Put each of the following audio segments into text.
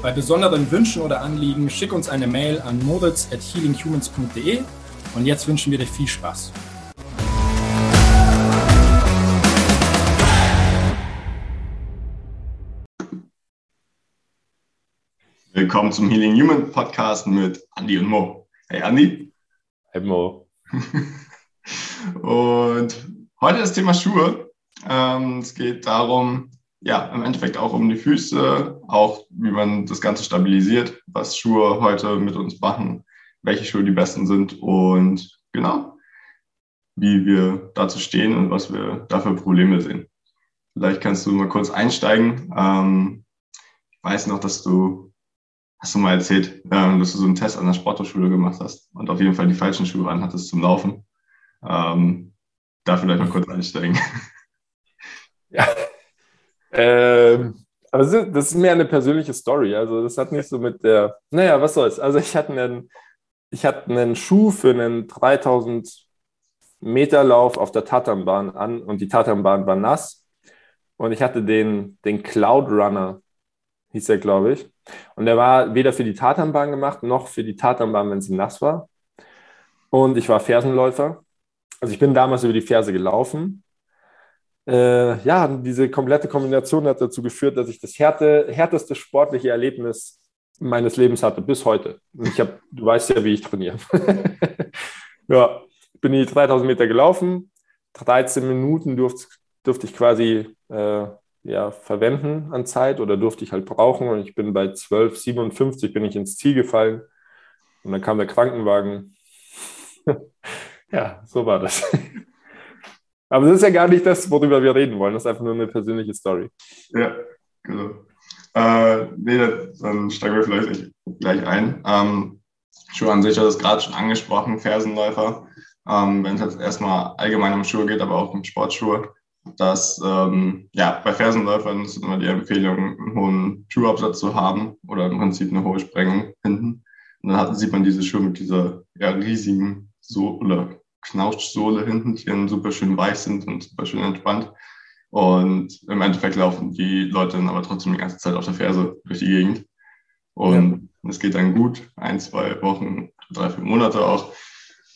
Bei besonderen Wünschen oder Anliegen schick uns eine Mail an moritz at healinghumans.de und jetzt wünschen wir dir viel Spaß. Willkommen zum Healing Human Podcast mit Andy und Mo. Hey Andy. Hey Mo. Und heute das Thema Schuhe. Ähm, es geht darum, ja, im Endeffekt auch um die Füße, auch wie man das Ganze stabilisiert, was Schuhe heute mit uns machen, welche Schuhe die besten sind und genau, wie wir dazu stehen und was wir da für Probleme sehen. Vielleicht kannst du mal kurz einsteigen. Ähm, ich weiß noch, dass du, hast du mal erzählt, ähm, dass du so einen Test an der Sporthochschule gemacht hast und auf jeden Fall die falschen Schuhe anhattest zum Laufen. Ähm, da vielleicht mal kurz einsteigen. Ja. Ähm, aber das ist mehr eine persönliche Story. Also das hat nicht so mit der, naja, was soll's. Also ich hatte einen, ich hatte einen Schuh für einen 3000 Meter Lauf auf der Tatanbahn an und die Tatanbahn war nass. Und ich hatte den, den Cloud Runner, hieß er, glaube ich. Und der war weder für die Tatanbahn gemacht, noch für die Tatanbahn, wenn sie nass war. Und ich war Fersenläufer. Also ich bin damals über die Ferse gelaufen. Äh, ja, diese komplette Kombination hat dazu geführt, dass ich das härte, härteste sportliche Erlebnis meines Lebens hatte, bis heute. Ich habe, du weißt ja, wie ich trainiere. ja, bin die 3000 Meter gelaufen, 13 Minuten durfte, durfte ich quasi äh, ja, verwenden an Zeit oder durfte ich halt brauchen und ich bin bei 12,57 bin ich ins Ziel gefallen und dann kam der Krankenwagen ja, so war das. Aber das ist ja gar nicht das, worüber wir reden wollen. Das ist einfach nur eine persönliche Story. Ja, genau. Äh, nee, dann steigen wir vielleicht gleich ein. Ähm, Schuhe an sich hat es gerade schon angesprochen, Fersenläufer. Ähm, Wenn es jetzt erstmal allgemein um Schuhe geht, aber auch um Sportschuhe, dass ähm, ja, bei Fersenläufern ist immer die Empfehlung, einen hohen Schuhabsatz zu haben oder im Prinzip eine hohe Sprengung hinten. Und dann sieht man diese Schuhe mit dieser ja, riesigen Sohle, Knautschsohle hinten, die dann super schön weich sind und super schön entspannt. Und im Endeffekt laufen die Leute dann aber trotzdem die ganze Zeit auf der Ferse durch die Gegend. Und ja. es geht dann gut, ein, zwei Wochen, drei, vier Monate auch.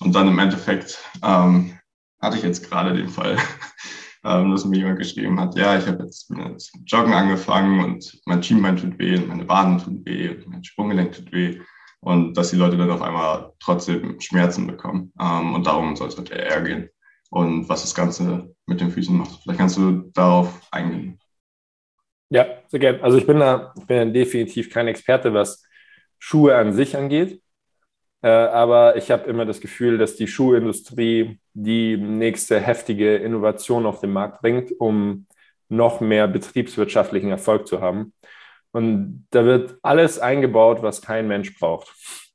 Und dann im Endeffekt ähm, hatte ich jetzt gerade den Fall, ähm, dass mir jemand geschrieben hat, ja, ich habe jetzt mit Joggen angefangen und mein Schienbein tut weh und meine Waden tun weh und mein Sprunggelenk tut weh und dass die Leute dann auf einmal trotzdem Schmerzen bekommen. Ähm, und darum soll es halt eher gehen. Und was das Ganze mit den Füßen macht. Vielleicht kannst du darauf eingehen. Ja, sehr gerne. Also ich bin da, bin definitiv kein Experte, was Schuhe an sich angeht. Äh, aber ich habe immer das Gefühl, dass die Schuhindustrie die nächste heftige Innovation auf den Markt bringt, um noch mehr betriebswirtschaftlichen Erfolg zu haben. Und da wird alles eingebaut, was kein Mensch braucht.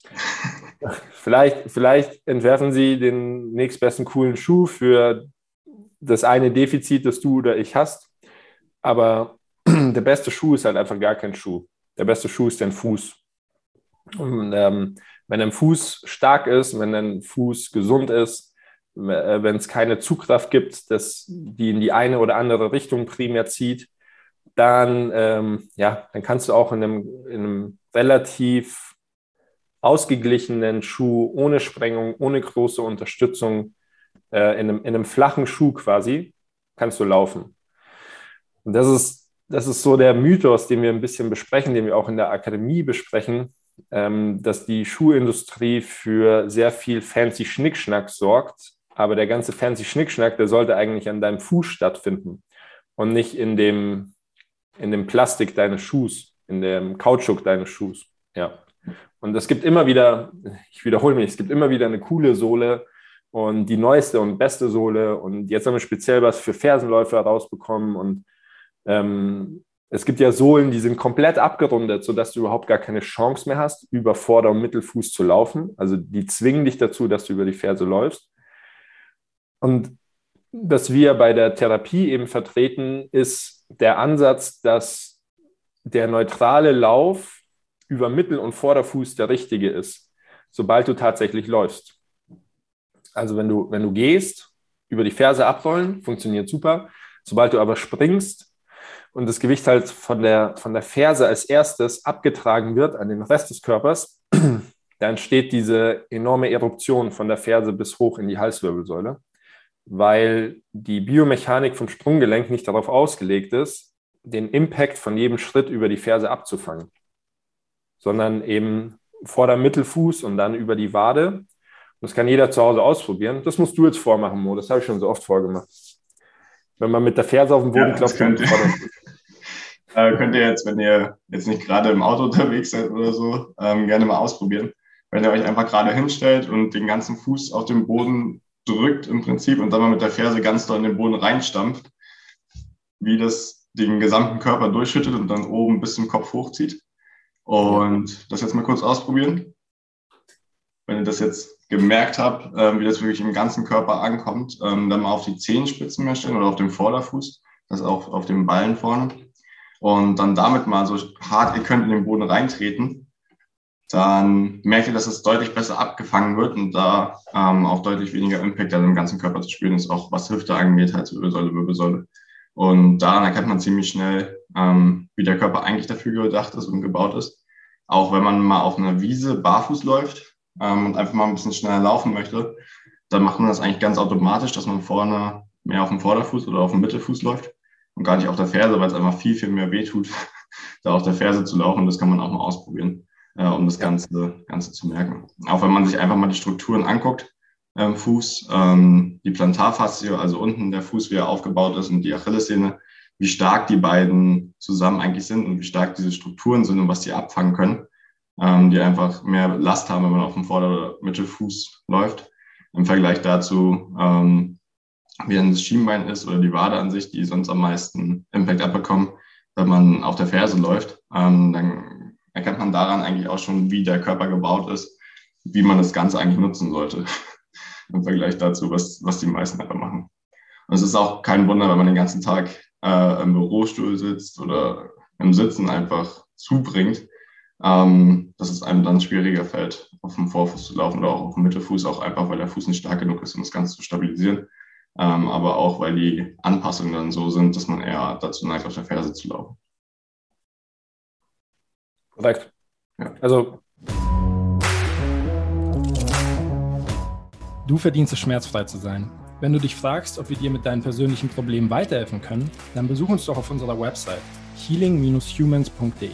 vielleicht, vielleicht entwerfen sie den nächstbesten coolen Schuh für das eine Defizit, das du oder ich hast. Aber der beste Schuh ist halt einfach gar kein Schuh. Der beste Schuh ist dein Fuß. Und ähm, wenn ein Fuß stark ist, wenn ein Fuß gesund ist, äh, wenn es keine Zugkraft gibt, das, die in die eine oder andere Richtung primär zieht, dann, ähm, ja, dann kannst du auch in einem, in einem relativ ausgeglichenen Schuh ohne Sprengung, ohne große Unterstützung, äh, in, einem, in einem flachen Schuh quasi, kannst du laufen. Und das ist, das ist so der Mythos, den wir ein bisschen besprechen, den wir auch in der Akademie besprechen, ähm, dass die Schuhindustrie für sehr viel fancy Schnickschnack sorgt. Aber der ganze fancy Schnickschnack, der sollte eigentlich an deinem Fuß stattfinden und nicht in dem in dem Plastik deines Schuhs, in dem Kautschuk deines Schuhs. Ja. Und es gibt immer wieder, ich wiederhole mich, es gibt immer wieder eine coole Sohle und die neueste und beste Sohle. Und jetzt haben wir speziell was für Fersenläufer rausbekommen. Und ähm, Es gibt ja Sohlen, die sind komplett abgerundet, sodass du überhaupt gar keine Chance mehr hast, über Vorder- und Mittelfuß zu laufen. Also die zwingen dich dazu, dass du über die Ferse läufst. Und was wir bei der Therapie eben vertreten, ist der Ansatz, dass der neutrale Lauf über Mittel- und Vorderfuß der richtige ist, sobald du tatsächlich läufst. Also wenn du, wenn du gehst, über die Ferse abrollen, funktioniert super. Sobald du aber springst und das Gewicht halt von der, von der Ferse als erstes abgetragen wird an den Rest des Körpers, dann entsteht diese enorme Eruption von der Ferse bis hoch in die Halswirbelsäule, weil die Biomechanik vom Sprunggelenk nicht darauf ausgelegt ist, den Impact von jedem Schritt über die Ferse abzufangen, sondern eben Vorder-Mittelfuß und dann über die Wade. Das kann jeder zu Hause ausprobieren. Das musst du jetzt vormachen, Mo. Das habe ich schon so oft vorgemacht. Wenn man mit der Ferse auf den Boden Ja, klopft, dann Äh, könnt ihr jetzt, wenn ihr jetzt nicht gerade im Auto unterwegs seid oder so, ähm, gerne mal ausprobieren. Wenn ihr euch einfach gerade hinstellt und den ganzen Fuß auf den Boden drückt im Prinzip und dann mal mit der Ferse ganz doll in den Boden reinstampft, wie das den gesamten Körper durchschüttet und dann oben bis zum Kopf hochzieht. Und das jetzt mal kurz ausprobieren. Wenn ihr das jetzt gemerkt habt, ähm, wie das wirklich im ganzen Körper ankommt, ähm, dann mal auf die Zehenspitzen mehr stellen oder auf dem Vorderfuß, das auch auf dem Ballen vorne. Und dann damit mal so hart ihr könnt in den Boden reintreten, dann merkt ihr, dass es deutlich besser abgefangen wird und da ähm, auch deutlich weniger Impact dann im ganzen Körper zu spüren ist, auch was Hüfte angeht, Halswirbelsäule, Wirbelsäule. Und daran erkennt man ziemlich schnell, ähm, wie der Körper eigentlich dafür gedacht ist und gebaut ist. Auch wenn man mal auf einer Wiese barfuß läuft ähm, und einfach mal ein bisschen schneller laufen möchte, dann macht man das eigentlich ganz automatisch, dass man vorne mehr auf dem Vorderfuß oder auf dem Mittelfuß läuft und gar nicht auf der Ferse, weil es einfach viel, viel mehr wehtut, da auf der Ferse zu laufen. Das kann man auch mal ausprobieren, äh, um das Ganze, Ganze zu merken. Auch wenn man sich einfach mal die Strukturen anguckt, ähm, Fuß, ähm, die Plantarfaszie, also unten der Fuß, wie er aufgebaut ist und die Achillessehne, wie stark die beiden zusammen eigentlich sind und wie stark diese Strukturen sind und was die abfangen können, ähm, die einfach mehr Last haben, wenn man auf dem Vorder- oder Mittelfuß läuft. Im Vergleich dazu, ähm, wie das Schienbein ist oder die Wade an sich, die sonst am meisten Impact abbekommen, wenn man auf der Ferse läuft, ähm, dann erkennt man daran eigentlich auch schon, wie der Körper gebaut ist, wie man das Ganze eigentlich nutzen sollte. Im Vergleich dazu, was, was die meisten einfach machen. Und es ist auch kein Wunder, wenn man den ganzen Tag äh, im Bürostuhl sitzt oder im Sitzen einfach zubringt, ähm, dass es einem dann schwieriger fällt, auf dem Vorfuß zu laufen oder auch auf dem Mittelfuß, auch einfach, weil der Fuß nicht stark genug ist, um das Ganze zu stabilisieren. Ähm, aber auch, weil die Anpassungen dann so sind, dass man eher dazu neigt, auf der Ferse zu laufen. Korrekt. Ja. Also Du verdienst es, schmerzfrei zu sein. Wenn du dich fragst, ob wir dir mit deinen persönlichen Problemen weiterhelfen können, dann besuch uns doch auf unserer Website healing-humans.de.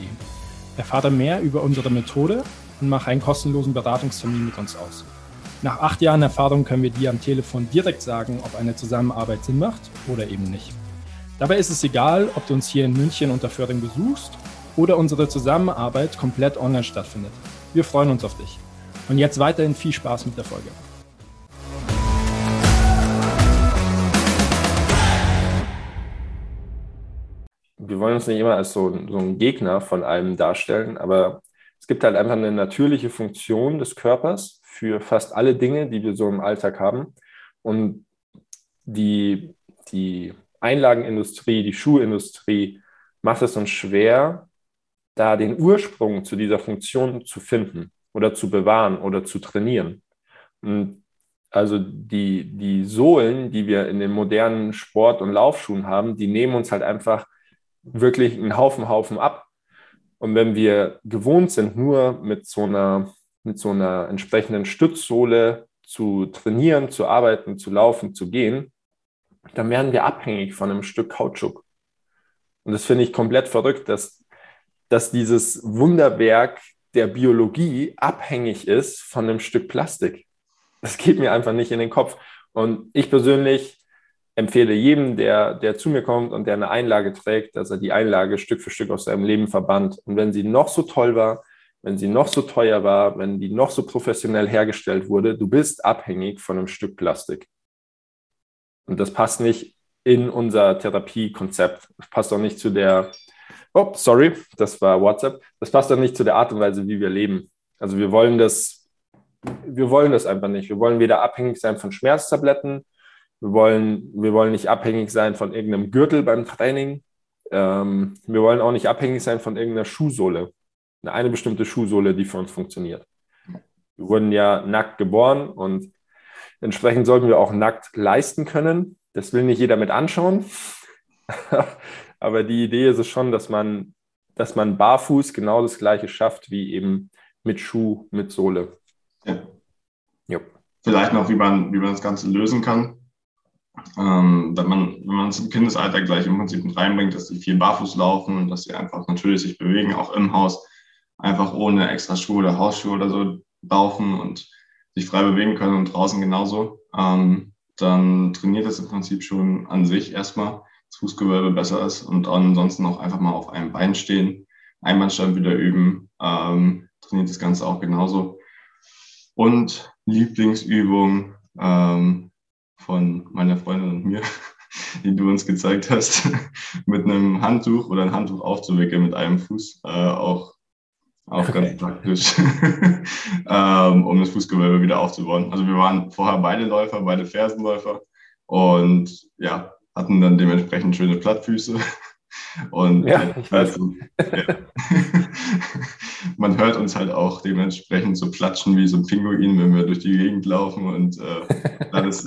Erfahre mehr über unsere Methode und mach einen kostenlosen Beratungstermin mit uns aus. Nach acht Jahren Erfahrung können wir dir am Telefon direkt sagen, ob eine Zusammenarbeit Sinn macht oder eben nicht. Dabei ist es egal, ob du uns hier in München unter Föhring besuchst oder unsere Zusammenarbeit komplett online stattfindet. Wir freuen uns auf dich. Und jetzt weiterhin viel Spaß mit der Folge. wir wollen uns nicht immer als so, so ein Gegner von allem darstellen, aber es gibt halt einfach eine natürliche Funktion des Körpers für fast alle Dinge, die wir so im Alltag haben. Und die, die Einlagenindustrie, die Schuhindustrie macht es uns schwer, da den Ursprung zu dieser Funktion zu finden oder zu bewahren oder zu trainieren. Und also die, die Sohlen, die wir in den modernen Sport- und Laufschuhen haben, die nehmen uns halt einfach wirklich einen Haufen, Haufen ab. Und wenn wir gewohnt sind, nur mit so einer, mit so einer entsprechenden Stützsohle zu trainieren, zu arbeiten, zu laufen, zu gehen, dann werden wir abhängig von einem Stück Kautschuk. Und das finde ich komplett verrückt, dass, dass dieses Wunderwerk der Biologie abhängig ist von einem Stück Plastik. Das geht mir einfach nicht in den Kopf. Und ich persönlich empfehle jedem, der, der zu mir kommt und der eine Einlage trägt, dass er die Einlage Stück für Stück aus seinem Leben verbannt. Und wenn sie noch so toll war, wenn sie noch so teuer war, wenn die noch so professionell hergestellt wurde, du bist abhängig von einem Stück Plastik. Und das passt nicht in unser Therapiekonzept. Das passt auch nicht zu der, Oh, sorry, das war WhatsApp. Das passt doch nicht zu der Art und Weise, wie wir leben. Also wir wollen das, wir wollen das einfach nicht. Wir wollen weder abhängig sein von Schmerztabletten, wir wollen, wir wollen nicht abhängig sein von irgendeinem Gürtel beim Training. Ähm, wir wollen auch nicht abhängig sein von irgendeiner Schuhsohle. Eine bestimmte Schuhsohle, die für uns funktioniert. Wir wurden ja nackt geboren und entsprechend sollten wir auch nackt leisten können. Das will nicht jeder mit anschauen. Aber die Idee ist es schon, dass man, dass man barfuß genau das Gleiche schafft wie eben mit Schuh, mit Sohle. Ja. Vielleicht noch, wie man, wie man das Ganze lösen kann. Ähm, wenn man, wenn man es im Kindesalter gleich im Prinzip mit reinbringt, dass sie viel barfuß laufen und dass sie einfach natürlich sich bewegen, auch im Haus, einfach ohne extra Schuhe oder Hausschuhe oder so laufen und sich frei bewegen können und draußen genauso, ähm, dann trainiert das im Prinzip schon an sich erstmal das Fußgewölbe besser ist und ansonsten auch einfach mal auf einem Bein stehen, Einbandstand wieder üben, ähm, trainiert das Ganze auch genauso. Und Lieblingsübung ähm, von meiner Freundin und mir, die du uns gezeigt hast, mit einem Handtuch oder ein Handtuch aufzuwickeln mit einem Fuß, äh, auch, auch okay. ganz praktisch, ähm, um das Fußgewölbe wieder aufzubauen. Also wir waren vorher beide Läufer, beide Fersenläufer und ja, hatten dann dementsprechend schöne Plattfüße. Und ja, weiß. Also, ja. man hört uns halt auch dementsprechend so platschen wie so ein Pinguin, wenn wir durch die Gegend laufen und äh, das,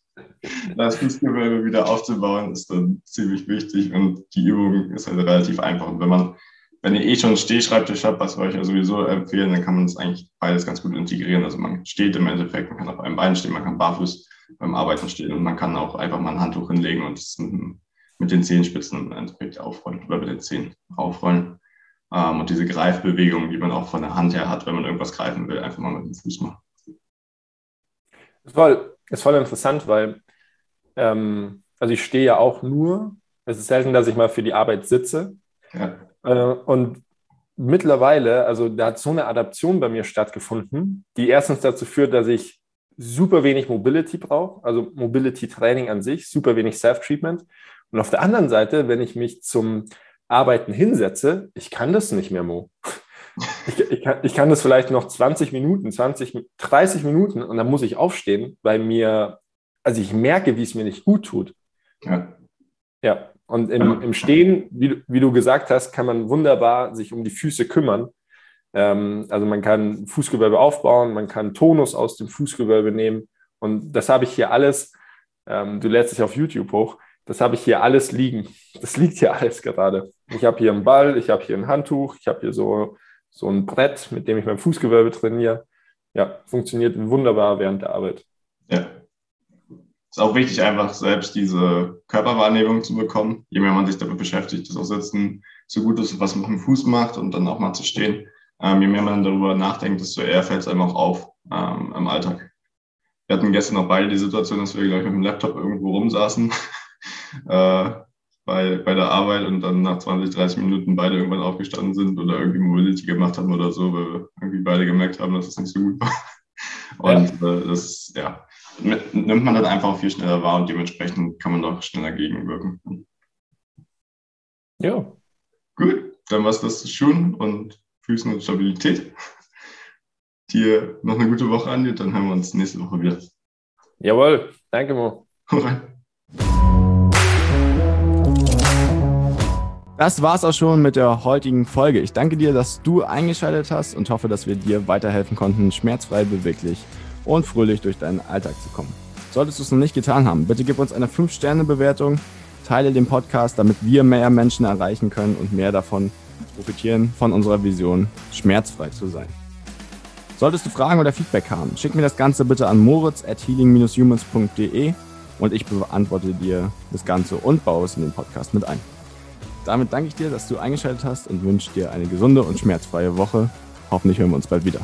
das Fußgewölbe wieder aufzubauen, ist dann ziemlich wichtig und die Übung ist halt relativ einfach. Und wenn man, wenn ihr eh schon einen Stehschreibtisch habt, was wir euch ja sowieso empfehlen, dann kann man das eigentlich beides ganz gut integrieren. Also man steht im Endeffekt, man kann auf einem Bein stehen, man kann barfuß beim Arbeiten stehen. Und man kann auch einfach mal ein Handtuch hinlegen und es mit den Zehenspitzen im Endeffekt aufrollen oder mit den Zehen aufrollen. Ähm, und diese Greifbewegung, die man auch von der Hand her hat, wenn man irgendwas greifen will, einfach mal mit dem Fuß machen. Das ist voll, ist voll interessant, weil ähm, also ich stehe ja auch nur, es ist selten, dass ich mal für die Arbeit sitze. Ja. Äh, und mittlerweile, also da hat so eine Adaption bei mir stattgefunden, die erstens dazu führt, dass ich super wenig Mobility brauche, also Mobility Training an sich, super wenig Self-Treatment. Und auf der anderen Seite, wenn ich mich zum Arbeiten hinsetze, ich kann das nicht mehr, Mo. Ich, ich, kann, ich kann das vielleicht noch 20 Minuten, 20, 30 Minuten und dann muss ich aufstehen, weil mir, also ich merke, wie es mir nicht gut tut. Ja. Ja, und im, im Stehen, wie, wie du gesagt hast, kann man wunderbar sich um die Füße kümmern also man kann Fußgewölbe aufbauen, man kann Tonus aus dem Fußgewölbe nehmen. Und das habe ich hier alles, ähm, du lädst dich auf YouTube hoch, das habe ich hier alles liegen. Das liegt hier alles gerade. Ich habe hier einen Ball, ich habe hier ein Handtuch, ich habe hier so, so ein Brett, mit dem ich mein Fußgewölbe trainiere. Ja, funktioniert wunderbar während der Arbeit. Ja. Ist auch wichtig, einfach selbst diese Körperwahrnehmung zu bekommen. Je mehr man sich damit beschäftigt, das auch Sitzen so gut ist, was man mit dem Fuß macht und dann auch mal zu stehen, ähm, je mehr man darüber nachdenkt, desto eher fällt es einem auch auf ähm, im Alltag. Wir hatten gestern noch beide die Situation, dass wir, glaube ich, mit dem Laptop irgendwo rumsaßen äh, bei, bei der Arbeit und dann nach 20, 30 Minuten beide irgendwann aufgestanden sind oder irgendwie Mobility gemacht haben oder so, weil wir irgendwie beide gemerkt haben, dass es das nicht so gut war. Und ja. Äh, das, ja, nimmt man dann einfach viel schneller wahr und dementsprechend kann man doch schneller gegenwirken. Ja. Gut, dann war es das schon und Füßen und Stabilität. Dir noch eine gute Woche an dir, dann hören wir uns nächste Woche wieder. Jawohl, danke Mo. Das war's auch schon mit der heutigen Folge. Ich danke dir, dass du eingeschaltet hast und hoffe, dass wir dir weiterhelfen konnten, schmerzfrei, beweglich und fröhlich durch deinen Alltag zu kommen. Solltest du es noch nicht getan haben, bitte gib uns eine 5-Sterne-Bewertung, teile den Podcast, damit wir mehr Menschen erreichen können und mehr davon profitieren von unserer Vision, schmerzfrei zu sein. Solltest du Fragen oder Feedback haben, schick mir das Ganze bitte an moritz at healing-humans.de und ich beantworte dir das Ganze und baue es in den Podcast mit ein. Damit danke ich dir, dass du eingeschaltet hast und wünsche dir eine gesunde und schmerzfreie Woche. Hoffentlich hören wir uns bald wieder.